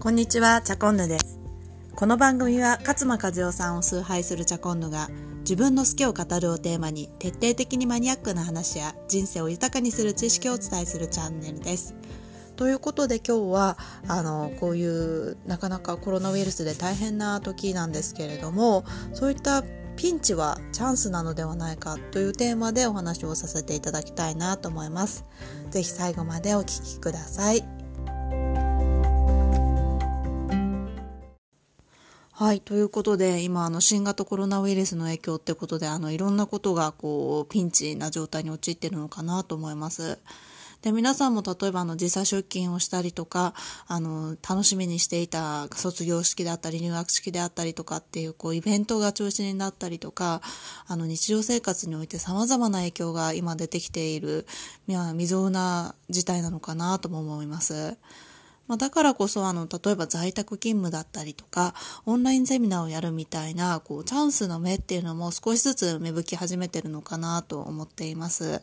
こんにちは、チャコンヌです。この番組は勝間和代さんを崇拝するチャコンヌが自分の好きを語るをテーマに徹底的にマニアックな話や人生を豊かにする知識をお伝えするチャンネルです。ということで今日はあのこういうなかなかコロナウイルスで大変な時なんですけれどもそういったピンチはチャンスなのではないかというテーマでお話をさせていただきたいなと思います。ぜひ最後までお聞きください。はい。ということで、今、あの、新型コロナウイルスの影響ってことで、あの、いろんなことが、こう、ピンチな状態に陥ってるのかなと思います。で、皆さんも例えば、あの、時差出勤をしたりとか、あの、楽しみにしていた卒業式であったり、入学式であったりとかっていう、こう、イベントが中止になったりとか、あの、日常生活において様々な影響が今出てきている、まあ未曾有な事態なのかなとも思います。まあ、だからこそあの例えば在宅勤務だったりとかオンラインセミナーをやるみたいなこうチャンスの目っていうのも少しずつ芽吹き始めてるのかなと思っています。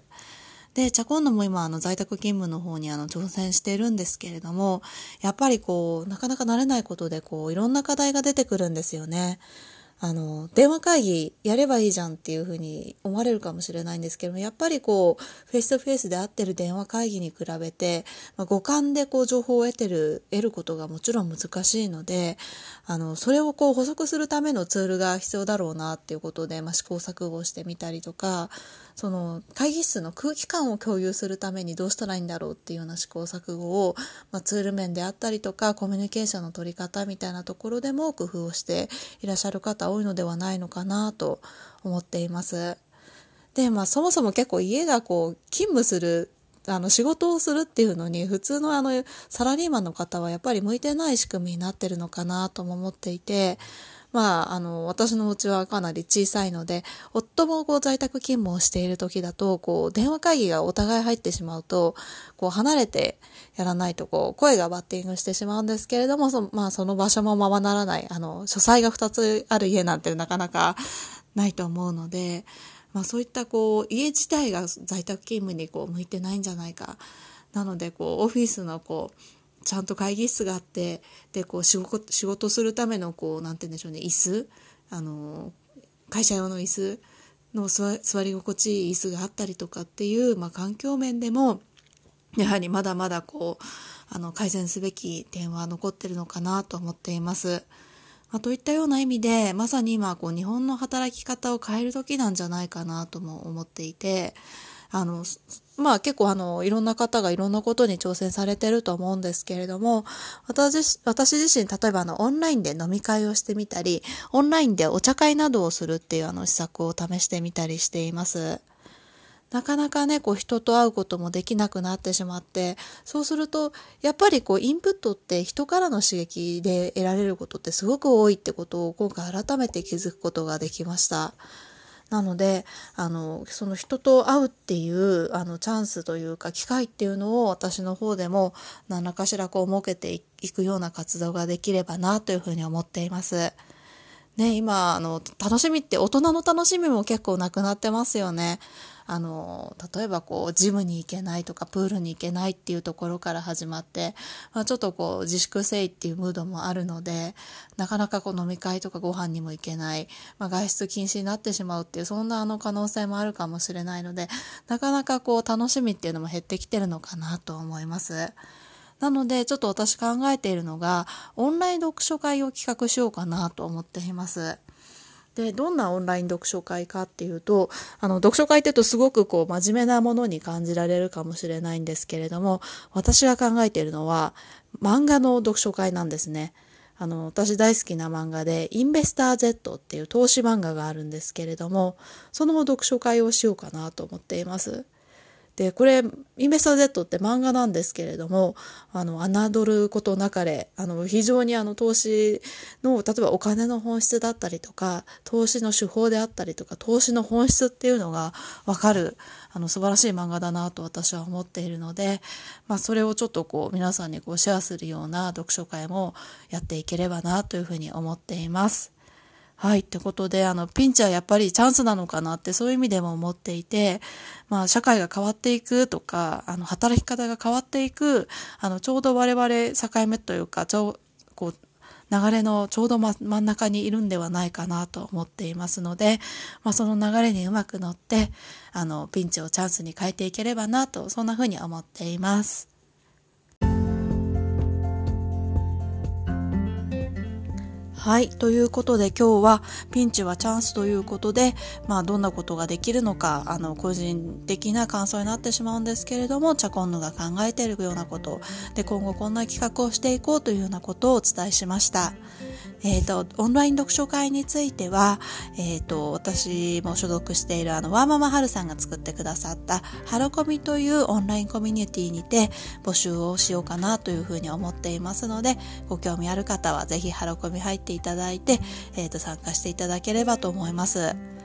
で、チャコンドも今、あの、在宅勤務の方に、あの、挑戦しているんですけれども、やっぱりこう、なかなか慣れないことで、こう、いろんな課題が出てくるんですよね。あの、電話会議やればいいじゃんっていうふうに思われるかもしれないんですけども、やっぱりこう、 face to face で会ってる電話会議に比べて、まあ、五感でこう、情報を得てる、得ることがもちろん難しいので、あの、それをこう、補足するためのツールが必要だろうなっていうことで、まあ、試行錯誤してみたりとか、その会議室の空気感を共有するためにどうしたらいいんだろうっていうような試行錯誤を、まあ、ツール面であったりとかコミュニケーションの取り方みたいなところでも工夫をしていらっしゃる方多いのではないのかなと思っています。で、まあそもそも結構家がこう勤務するあの仕事をするっていうのに普通のあのサラリーマンの方はやっぱり向いてない仕組みになってるのかなとも思っていて、まあ、あの、私のうちはかなり小さいので、夫もこう在宅勤務をしている時だと、こう、電話会議がお互い入ってしまうと、こう、離れてやらないと、こう、声がバッティングしてしまうんですけれども、そまあ、その場所もままならない、あの、書斎が2つある家なんてなかなかないと思うので、まあ、そういったこう、家自体が在宅勤務にこう、向いてないんじゃないか。なので、こう、オフィスのこう、ちゃんと会議室があってでこう仕事仕事するためのこうなんて言うんでしょうね椅子あの会社用の椅子の座り心地いい椅子があったりとかっていう、まあ、環境面でもやはりまだまだこうあの改善すべき点は残ってるのかなと思っています。まあ、といったような意味でまさに今こう日本の働き方を変える時なんじゃないかなとも思っていてあのまあ結構あの、いろんな方がいろんなことに挑戦されてると思うんですけれども、私私自身、例えばあの、オンラインで飲み会をしてみたり、オンラインでお茶会などをするっていうあの、施策を試してみたりしています。なかなかね、こう人と会うこともできなくなってしまって、そうすると、やっぱりこうインプットって人からの刺激で得られることってすごく多いってことを今回改めて気づくことができました。なので、あの、その人と会うっていう、あの、チャンスというか、機会っていうのを私の方でも何らかしらこう設けていくような活動ができればなというふうに思っています。ね、今、あの、楽しみって大人の楽しみも結構なくなってますよね。あの、例えばこう、ジムに行けないとか、プールに行けないっていうところから始まって、まあ、ちょっとこう、自粛せいっていうムードもあるので、なかなかこう、飲み会とかご飯にも行けない、まあ、外出禁止になってしまうっていう、そんなあの可能性もあるかもしれないので、なかなかこう、楽しみっていうのも減ってきてるのかなと思います。なので、ちょっと私考えているのが、オンライン読書会を企画しようかなと思っています。で、どんなオンライン読書会かっていうと、あの、読書会って言うとすごくこう、真面目なものに感じられるかもしれないんですけれども、私が考えているのは、漫画の読書会なんですね。あの、私大好きな漫画で、インベスター Z っていう投資漫画があるんですけれども、その読書会をしようかなと思っています。で、これ、インベスター Z って漫画なんですけれども、あの、侮ることなかれ、あの、非常にあの、投資の、例えばお金の本質だったりとか、投資の手法であったりとか、投資の本質っていうのがわかる、あの、素晴らしい漫画だなと私は思っているので、まあ、それをちょっとこう、皆さんにこう、シェアするような読書会もやっていければなというふうに思っています。はい。ってことで、あの、ピンチはやっぱりチャンスなのかなって、そういう意味でも思っていて、まあ、社会が変わっていくとか、あの、働き方が変わっていく、あの、ちょうど我々境目というか、ちょ、こう流れのちょうど、真ん中にいるんではないかなと思っていますので、まあ、その流れにうまく乗ってあのピンチをチャンスに変えていければなとそんなふうに思っています。はい。ということで今日はピンチはチャンスということで、まあどんなことができるのか、あの個人的な感想になってしまうんですけれども、チャコンヌが考えているようなこと、で今後こんな企画をしていこうというようなことをお伝えしました。えっ、ー、と、オンライン読書会については、えっ、ー、と、私も所属しているあの、ワーママハルさんが作ってくださったハロコミというオンラインコミュニティにて募集をしようかなというふうに思っていますので、ご興味ある方はぜひハロコミ入っていただいて、えっ、ー、と、参加していただければと思います。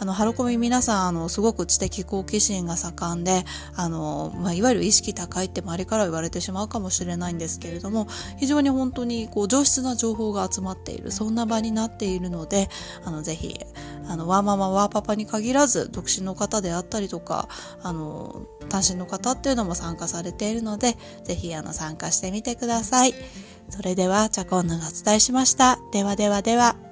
あの、ハロコミ皆さん、あの、すごく知的好奇心が盛んで、あの、まあ、いわゆる意識高いって周りから言われてしまうかもしれないんですけれども、非常に本当に、こう、上質な情報が集まっている、そんな場になっているので、あの、ぜひ、あの、ワーママ、ワーパパに限らず、独身の方であったりとか、あの、単身の方っていうのも参加されているので、ぜひ、あの、参加してみてください。それでは、チャコンヌがお伝えしました。ではではでは。